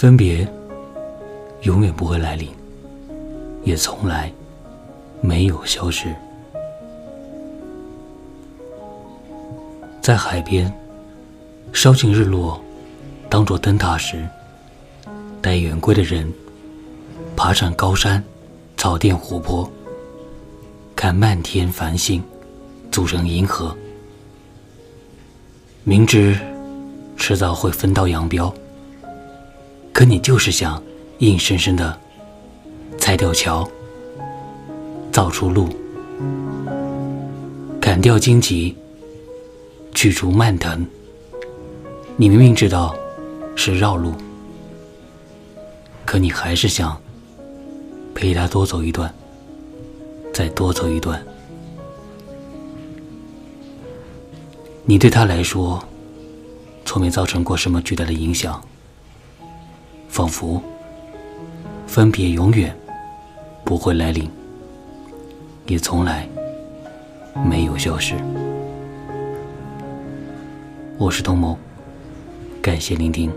分别永远不会来临，也从来没有消失。在海边，烧尽日落，当做灯塔时，待远归的人，爬上高山，草甸湖泊，看漫天繁星，组成银河。明知迟早会分道扬镳，可你就是想硬生生的拆掉桥，造出路，砍掉荆棘。去除蔓藤，你明明知道是绕路，可你还是想陪他多走一段，再多走一段。你对他来说，从没造成过什么巨大的影响，仿佛分别永远不会来临，也从来没有消失。我是童谋，感谢聆听。